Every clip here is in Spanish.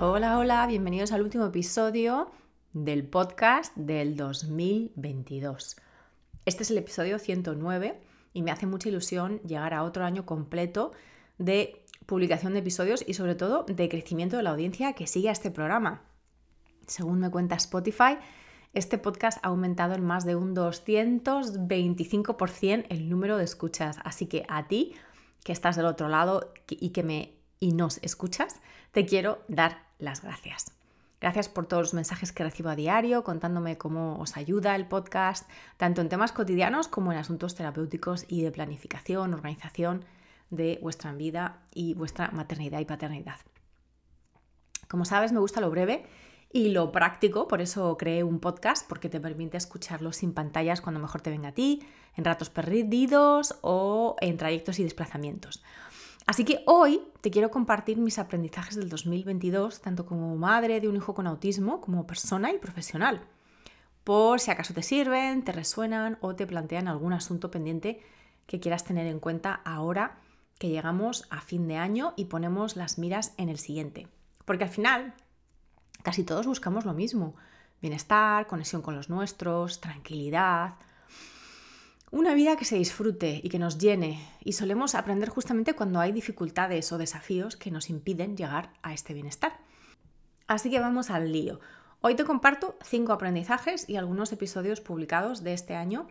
Hola, hola, bienvenidos al último episodio del podcast del 2022. Este es el episodio 109 y me hace mucha ilusión llegar a otro año completo de publicación de episodios y sobre todo de crecimiento de la audiencia que sigue a este programa. Según me cuenta Spotify, este podcast ha aumentado en más de un 225% el número de escuchas. Así que a ti, que estás del otro lado y que me y nos escuchas, te quiero dar las gracias. Gracias por todos los mensajes que recibo a diario contándome cómo os ayuda el podcast, tanto en temas cotidianos como en asuntos terapéuticos y de planificación, organización de vuestra vida y vuestra maternidad y paternidad. Como sabes, me gusta lo breve y lo práctico, por eso creé un podcast, porque te permite escucharlo sin pantallas cuando mejor te venga a ti, en ratos perdidos o en trayectos y desplazamientos. Así que hoy te quiero compartir mis aprendizajes del 2022, tanto como madre de un hijo con autismo, como persona y profesional, por si acaso te sirven, te resuenan o te plantean algún asunto pendiente que quieras tener en cuenta ahora que llegamos a fin de año y ponemos las miras en el siguiente. Porque al final, casi todos buscamos lo mismo, bienestar, conexión con los nuestros, tranquilidad, una vida que se disfrute y que nos llene, y solemos aprender justamente cuando hay dificultades o desafíos que nos impiden llegar a este bienestar. Así que vamos al lío. Hoy te comparto cinco aprendizajes y algunos episodios publicados de este año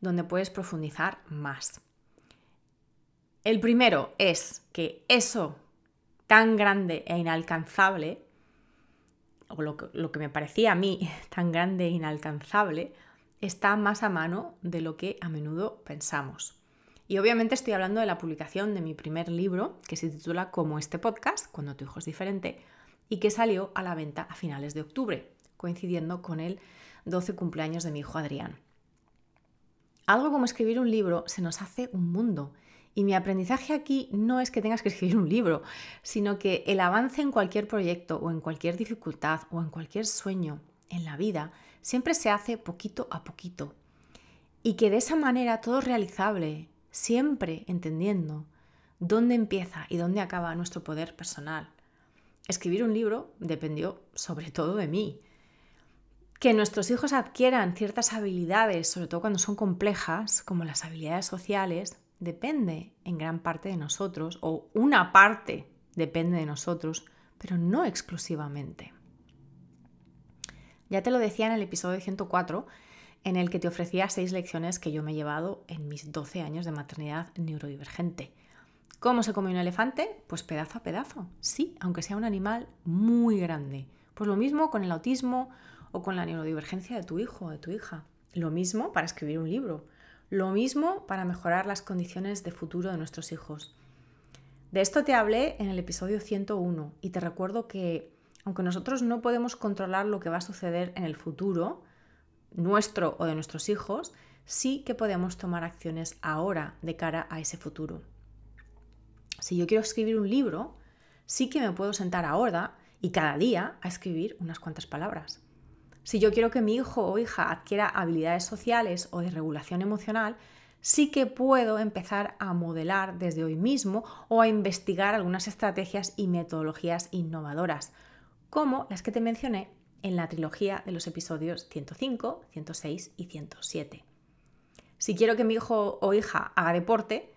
donde puedes profundizar más. El primero es que eso tan grande e inalcanzable, o lo que, lo que me parecía a mí tan grande e inalcanzable, está más a mano de lo que a menudo pensamos. Y obviamente estoy hablando de la publicación de mi primer libro, que se titula Como este podcast, cuando tu hijo es diferente, y que salió a la venta a finales de octubre, coincidiendo con el 12 cumpleaños de mi hijo Adrián. Algo como escribir un libro se nos hace un mundo. Y mi aprendizaje aquí no es que tengas que escribir un libro, sino que el avance en cualquier proyecto o en cualquier dificultad o en cualquier sueño en la vida siempre se hace poquito a poquito. Y que de esa manera todo es realizable, siempre entendiendo dónde empieza y dónde acaba nuestro poder personal. Escribir un libro dependió sobre todo de mí. Que nuestros hijos adquieran ciertas habilidades, sobre todo cuando son complejas, como las habilidades sociales, depende en gran parte de nosotros, o una parte depende de nosotros, pero no exclusivamente. Ya te lo decía en el episodio 104, en el que te ofrecía seis lecciones que yo me he llevado en mis 12 años de maternidad neurodivergente. ¿Cómo se come un elefante? Pues pedazo a pedazo, sí, aunque sea un animal muy grande. Pues lo mismo con el autismo o con la neurodivergencia de tu hijo o de tu hija. Lo mismo para escribir un libro. Lo mismo para mejorar las condiciones de futuro de nuestros hijos. De esto te hablé en el episodio 101 y te recuerdo que aunque nosotros no podemos controlar lo que va a suceder en el futuro, nuestro o de nuestros hijos, sí que podemos tomar acciones ahora de cara a ese futuro. Si yo quiero escribir un libro, sí que me puedo sentar ahora y cada día a escribir unas cuantas palabras. Si yo quiero que mi hijo o hija adquiera habilidades sociales o de regulación emocional, sí que puedo empezar a modelar desde hoy mismo o a investigar algunas estrategias y metodologías innovadoras, como las que te mencioné en la trilogía de los episodios 105, 106 y 107. Si quiero que mi hijo o hija haga deporte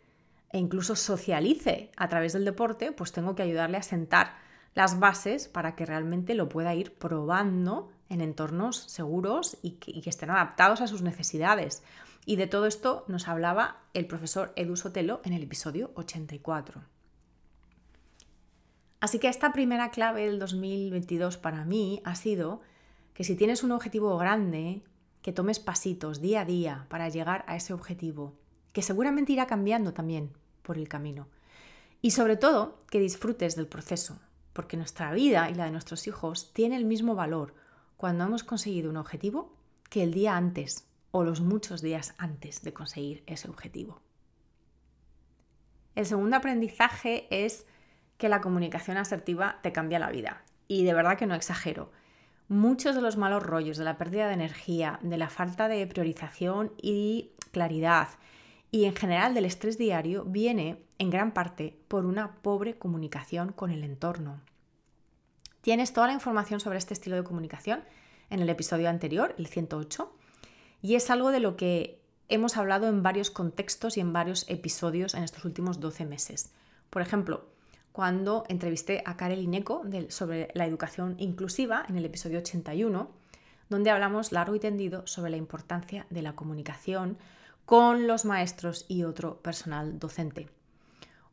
e incluso socialice a través del deporte, pues tengo que ayudarle a sentar las bases para que realmente lo pueda ir probando en entornos seguros y que, estén adaptados a sus necesidades. Y de todo esto nos hablaba el profesor Edu Sotelo en el episodio 84. Así que esta primera clave del 2022 para mí ha sido que si tienes un objetivo grande, que tomes pasitos día a día para llegar a ese objetivo, que seguramente irá cambiando también por el camino. Y sobre todo, que disfrutes del proceso, porque nuestra vida y la de nuestros hijos tiene el mismo valor cuando hemos conseguido un objetivo que el día antes o los muchos días antes de conseguir ese objetivo. El segundo aprendizaje es que la comunicación asertiva te cambia la vida. Y de verdad que no exagero. Muchos de los malos rollos, de la pérdida de energía, de la falta de priorización y claridad, y en general del estrés diario, viene en gran parte por una pobre comunicación con el entorno. Tienes toda la información sobre este estilo de comunicación en el episodio anterior, el 108, y es algo de lo que hemos hablado en varios contextos y en varios episodios en estos últimos 12 meses. Por ejemplo, cuando entrevisté a Karel Ineco sobre la educación inclusiva en el episodio 81, donde hablamos largo y tendido sobre la importancia de la comunicación con los maestros y otro personal docente.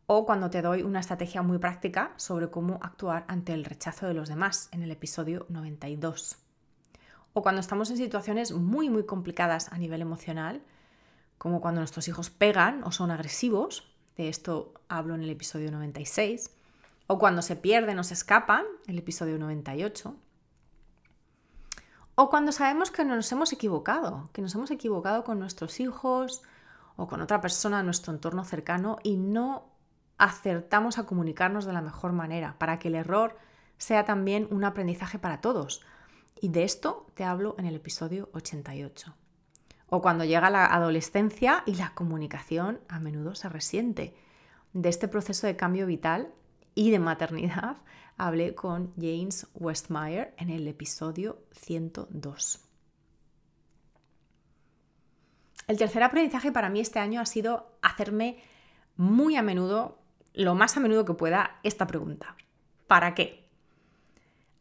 O cuando te doy una estrategia muy práctica sobre cómo actuar ante el rechazo de los demás en el episodio 92 o cuando estamos en situaciones muy, muy complicadas a nivel emocional, como cuando nuestros hijos pegan o son agresivos, de esto hablo en el episodio 96, o cuando se pierden o se escapan, el episodio 98, o cuando sabemos que nos hemos equivocado, que nos hemos equivocado con nuestros hijos o con otra persona en nuestro entorno cercano y no acertamos a comunicarnos de la mejor manera para que el error sea también un aprendizaje para todos, y de esto te hablo en el episodio 88. O cuando llega la adolescencia y la comunicación a menudo se resiente. De este proceso de cambio vital y de maternidad hablé con James Westmeyer en el episodio 102. El tercer aprendizaje para mí este año ha sido hacerme muy a menudo, lo más a menudo que pueda, esta pregunta. ¿Para qué?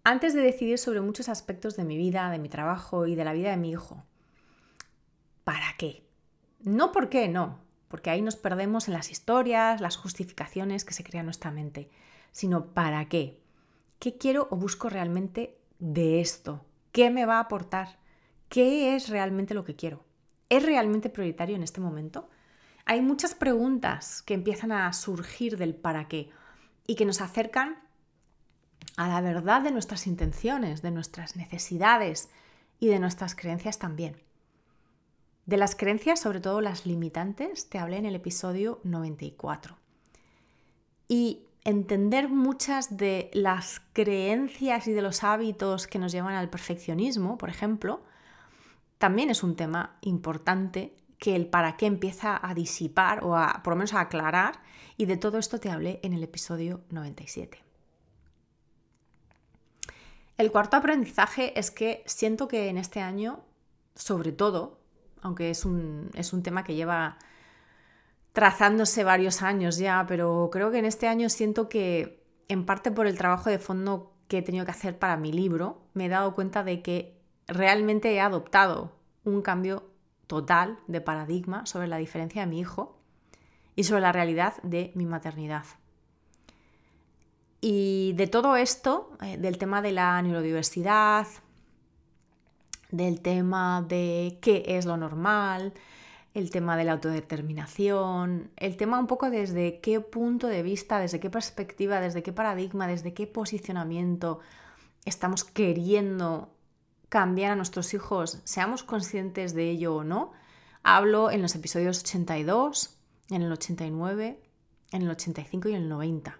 antes de decidir sobre muchos aspectos de mi vida, de mi trabajo y de la vida de mi hijo. ¿Para qué? No por qué, no, porque ahí nos perdemos en las historias, las justificaciones que se crean en nuestra mente, sino para qué. ¿Qué quiero o busco realmente de esto? ¿Qué me va a aportar? ¿Qué es realmente lo que quiero? ¿Es realmente prioritario en este momento? Hay muchas preguntas que empiezan a surgir del para qué y que nos acercan a la verdad de nuestras intenciones, de nuestras necesidades y de nuestras creencias también. De las creencias, sobre todo las limitantes, te hablé en el episodio 94. Y entender muchas de las creencias y de los hábitos que nos llevan al perfeccionismo, por ejemplo, también es un tema importante que el para qué empieza a disipar o a, por lo menos a aclarar, y de todo esto te hablé en el episodio 97. El cuarto aprendizaje es que siento que en este año, sobre todo, aunque es un, es un tema que lleva trazándose varios años ya, pero creo que en este año siento que, en parte por el trabajo de fondo que he tenido que hacer para mi libro, me he dado cuenta de que realmente he adoptado un cambio total de paradigma sobre la diferencia de mi hijo y sobre la realidad de mi maternidad. Y de todo esto, eh, del tema de la neurodiversidad, del tema de qué es lo normal, el tema de la autodeterminación, el tema un poco desde qué punto de vista, desde qué perspectiva, desde qué paradigma, desde qué posicionamiento estamos queriendo cambiar a nuestros hijos, seamos conscientes de ello o no. Hablo en los episodios 82, en el 89, en el 85 y en el 90.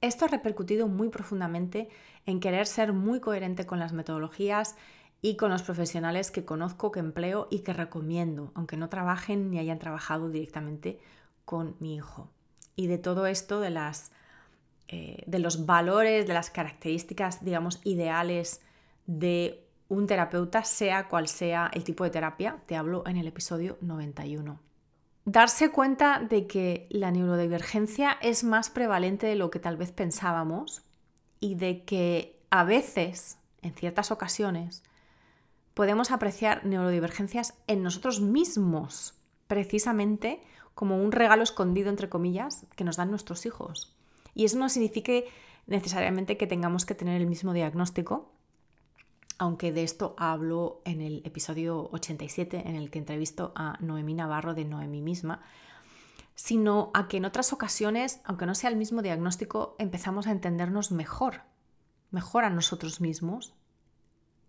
Esto ha repercutido muy profundamente en querer ser muy coherente con las metodologías y con los profesionales que conozco, que empleo y que recomiendo, aunque no trabajen ni hayan trabajado directamente con mi hijo. Y de todo esto, de, las, eh, de los valores, de las características, digamos, ideales de un terapeuta, sea cual sea el tipo de terapia, te hablo en el episodio 91 darse cuenta de que la neurodivergencia es más prevalente de lo que tal vez pensábamos y de que a veces, en ciertas ocasiones, podemos apreciar neurodivergencias en nosotros mismos, precisamente como un regalo escondido, entre comillas, que nos dan nuestros hijos. Y eso no significa necesariamente que tengamos que tener el mismo diagnóstico, aunque de esto hablo en el episodio 87 en el que entrevisto a Noemí Navarro de Noemí misma. sino a que en otras ocasiones, aunque no sea el mismo diagnóstico, empezamos a entendernos mejor, mejor a nosotros mismos,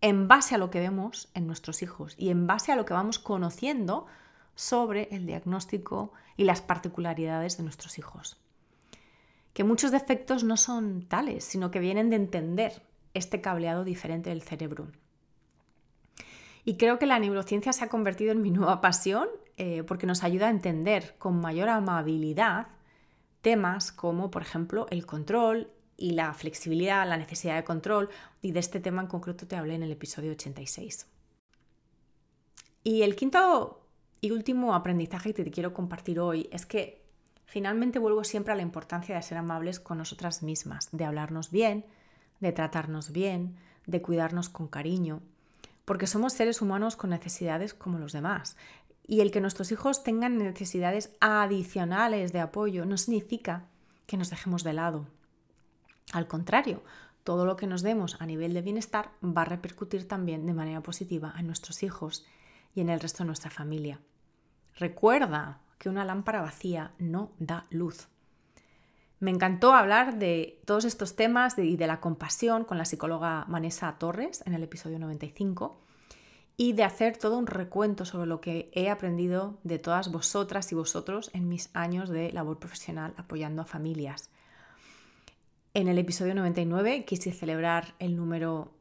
en base a lo que vemos en nuestros hijos y en base a lo que vamos conociendo sobre el diagnóstico y las particularidades de nuestros hijos. Que muchos defectos no son tales, sino que vienen de entender este cableado diferente del cerebro. Y creo que la neurociencia se ha convertido en mi nueva pasión eh, porque nos ayuda a entender con mayor amabilidad temas como, por ejemplo, el control y la flexibilidad, la necesidad de control, y de este tema en concreto te hablé en el episodio 86. Y el quinto y último aprendizaje que te quiero compartir hoy es que finalmente vuelvo siempre a la importancia de ser amables con nosotras mismas, de hablarnos bien, de tratarnos bien, de cuidarnos con cariño, porque somos seres humanos con necesidades como los demás. Y el que nuestros hijos tengan necesidades adicionales de apoyo no significa que nos dejemos de lado. Al contrario, todo lo que nos demos a nivel de bienestar va a repercutir también de manera positiva en nuestros hijos y en el resto de nuestra familia. Recuerda que una lámpara vacía no da luz. Me encantó hablar de todos estos temas y de la compasión con la psicóloga Vanessa Torres en el episodio 95 y de hacer todo un recuento sobre lo que he aprendido de todas vosotras y vosotros en mis años de labor profesional apoyando a familias. En el episodio 99 quise celebrar el número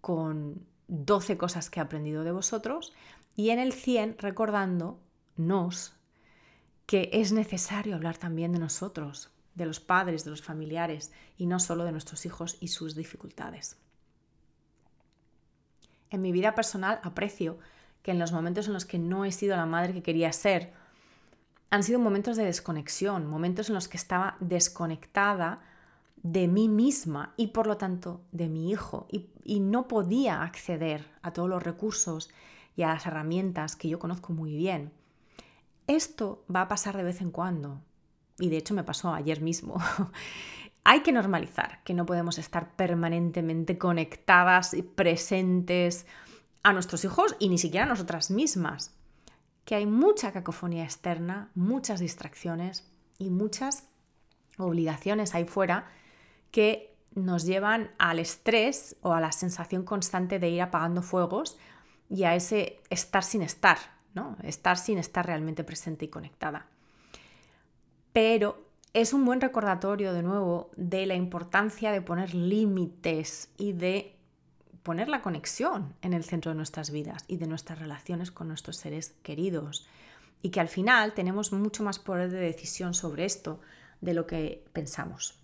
con 12 cosas que he aprendido de vosotros y en el 100 recordándonos que es necesario hablar también de nosotros, de los padres, de los familiares y no solo de nuestros hijos y sus dificultades. En mi vida personal aprecio que en los momentos en los que no he sido la madre que quería ser, han sido momentos de desconexión, momentos en los que estaba desconectada de mí misma y por lo tanto de mi hijo y, no podía acceder a todos los recursos y a las herramientas que yo conozco muy bien. Esto va a pasar de vez en cuando, y de hecho me pasó ayer mismo, hay que normalizar que no podemos estar permanentemente conectadas y presentes a nuestros hijos y ni siquiera a nosotras mismas. Que hay mucha cacofonía externa, muchas distracciones y muchas obligaciones ahí fuera que nos llevan al estrés o a la sensación constante de ir apagando fuegos y a ese estar sin estar, ¿no? Estar sin estar realmente presente y conectada pero es un buen recordatorio de nuevo de la importancia de poner límites y de poner la conexión en el centro de nuestras vidas y de nuestras relaciones con nuestros seres queridos. Y que al final tenemos mucho más poder de decisión sobre esto de lo que pensamos.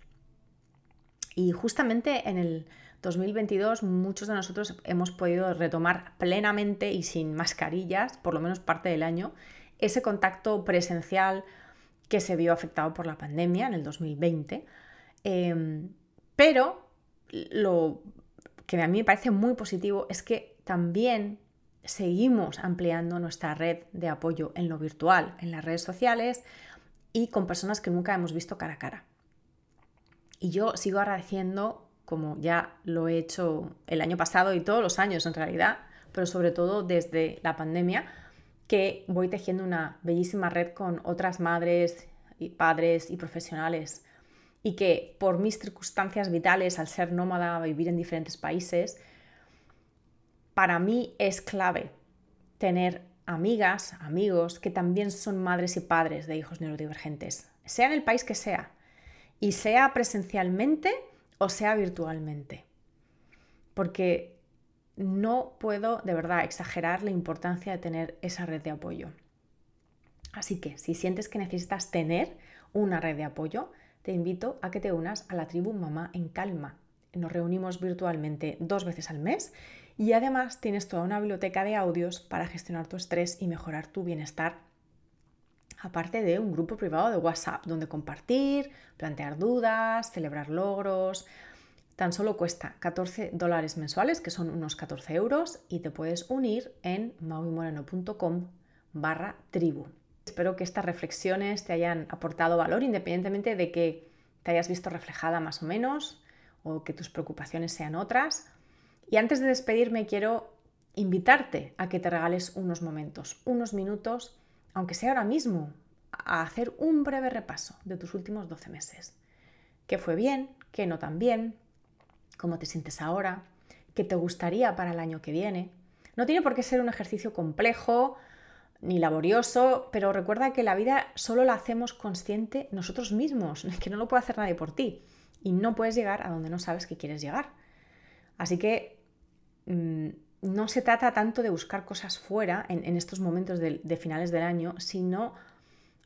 Y justamente en el 2022 muchos de nosotros hemos podido retomar plenamente y sin mascarillas, por lo menos parte del año, ese contacto presencial que se vio afectado por la pandemia en el 2020. Em, pero lo que a mí me parece muy positivo es que también seguimos ampliando nuestra red de apoyo en lo virtual, en las redes sociales y con personas que nunca hemos visto cara a cara. Y yo sigo agradeciendo, como ya lo he hecho el año pasado y todos los años en realidad, pero sobre todo desde la pandemia, que voy tejiendo una bellísima red con otras madres y padres y profesionales. Y que por mis circunstancias vitales, al ser nómada, vivir en diferentes países, para mí es clave tener amigas, amigos que también son madres y padres de hijos neurodivergentes, sea en el país que sea, y sea presencialmente o sea virtualmente. Porque no puedo de verdad exagerar la importancia de tener esa red de apoyo. Así que si sientes que necesitas tener una red de apoyo, te invito a que te unas a la tribu Mamá en Calma. Nos reunimos virtualmente dos veces al mes y además tienes toda una biblioteca de audios para gestionar tu estrés y mejorar tu bienestar. Aparte de un grupo privado de WhatsApp donde compartir, plantear dudas, celebrar logros, Tan solo cuesta 14 dólares mensuales, que son unos 14 euros, y te puedes unir en maumoreno.com barra tribu. Espero que estas reflexiones te hayan aportado valor, independientemente de que te hayas visto reflejada más o menos o que tus preocupaciones sean otras. Y antes de despedirme, quiero invitarte a que te regales unos momentos, unos minutos, aunque sea ahora mismo, a hacer un breve repaso de tus últimos 12 meses. ¿Qué fue bien? ¿Qué no tan bien? ¿Cómo te sientes ahora? ¿Qué te gustaría para el año que viene? No tiene por qué ser un ejercicio complejo ni laborioso, pero recuerda que la vida solo la hacemos consciente nosotros mismos, que no lo puede hacer nadie por ti y no puedes llegar a donde no sabes que quieres llegar. Así que mm, no se trata tanto de buscar cosas fuera en, estos momentos de, finales del año, sino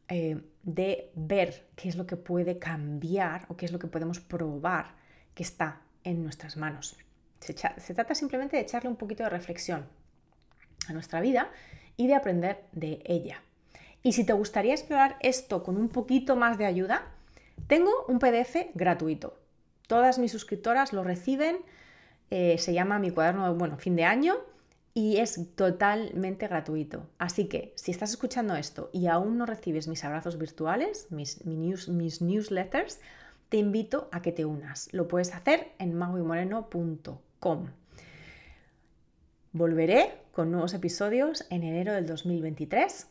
eh, de ver qué es lo que puede cambiar o qué es lo que podemos probar que está en nuestras manos. Se, se trata simplemente de echarle un poquito de reflexión a nuestra vida y de aprender de ella. Y si te gustaría explorar esto con un poquito más de ayuda, tengo un PDF gratuito. Todas mis suscriptoras lo reciben, eh, se llama mi cuaderno de bueno, fin de año y es totalmente gratuito. Así que si estás escuchando esto y aún no recibes mis abrazos virtuales, mis, mis, newsletters, te invito a que te unas. Lo puedes hacer en maguimoreno.com. Volveré con nuevos episodios en enero del 2023.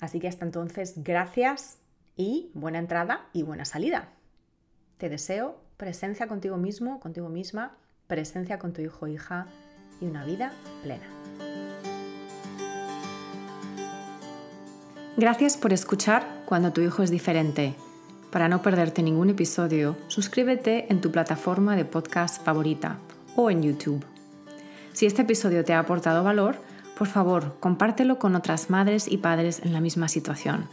Así que hasta entonces, gracias y buena entrada y buena salida. Te deseo presencia contigo mismo, contigo misma, presencia con tu hijo o hija y una vida plena. Gracias por escuchar cuando tu hijo es diferente. Para no perderte ningún episodio, suscríbete en tu plataforma de podcast favorita o en YouTube. Si este episodio te ha aportado valor, por favor, compártelo con otras madres y padres en la misma situación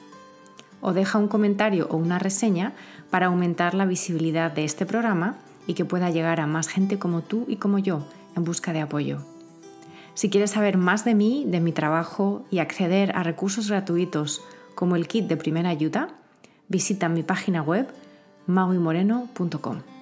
o deja un comentario o una reseña para aumentar la visibilidad de este programa y que pueda llegar a más gente como tú y como yo en busca de apoyo. Si quieres saber más de mí, de mi trabajo y acceder a recursos gratuitos como el kit de primera ayuda, visita mi página web mauimoreno.com.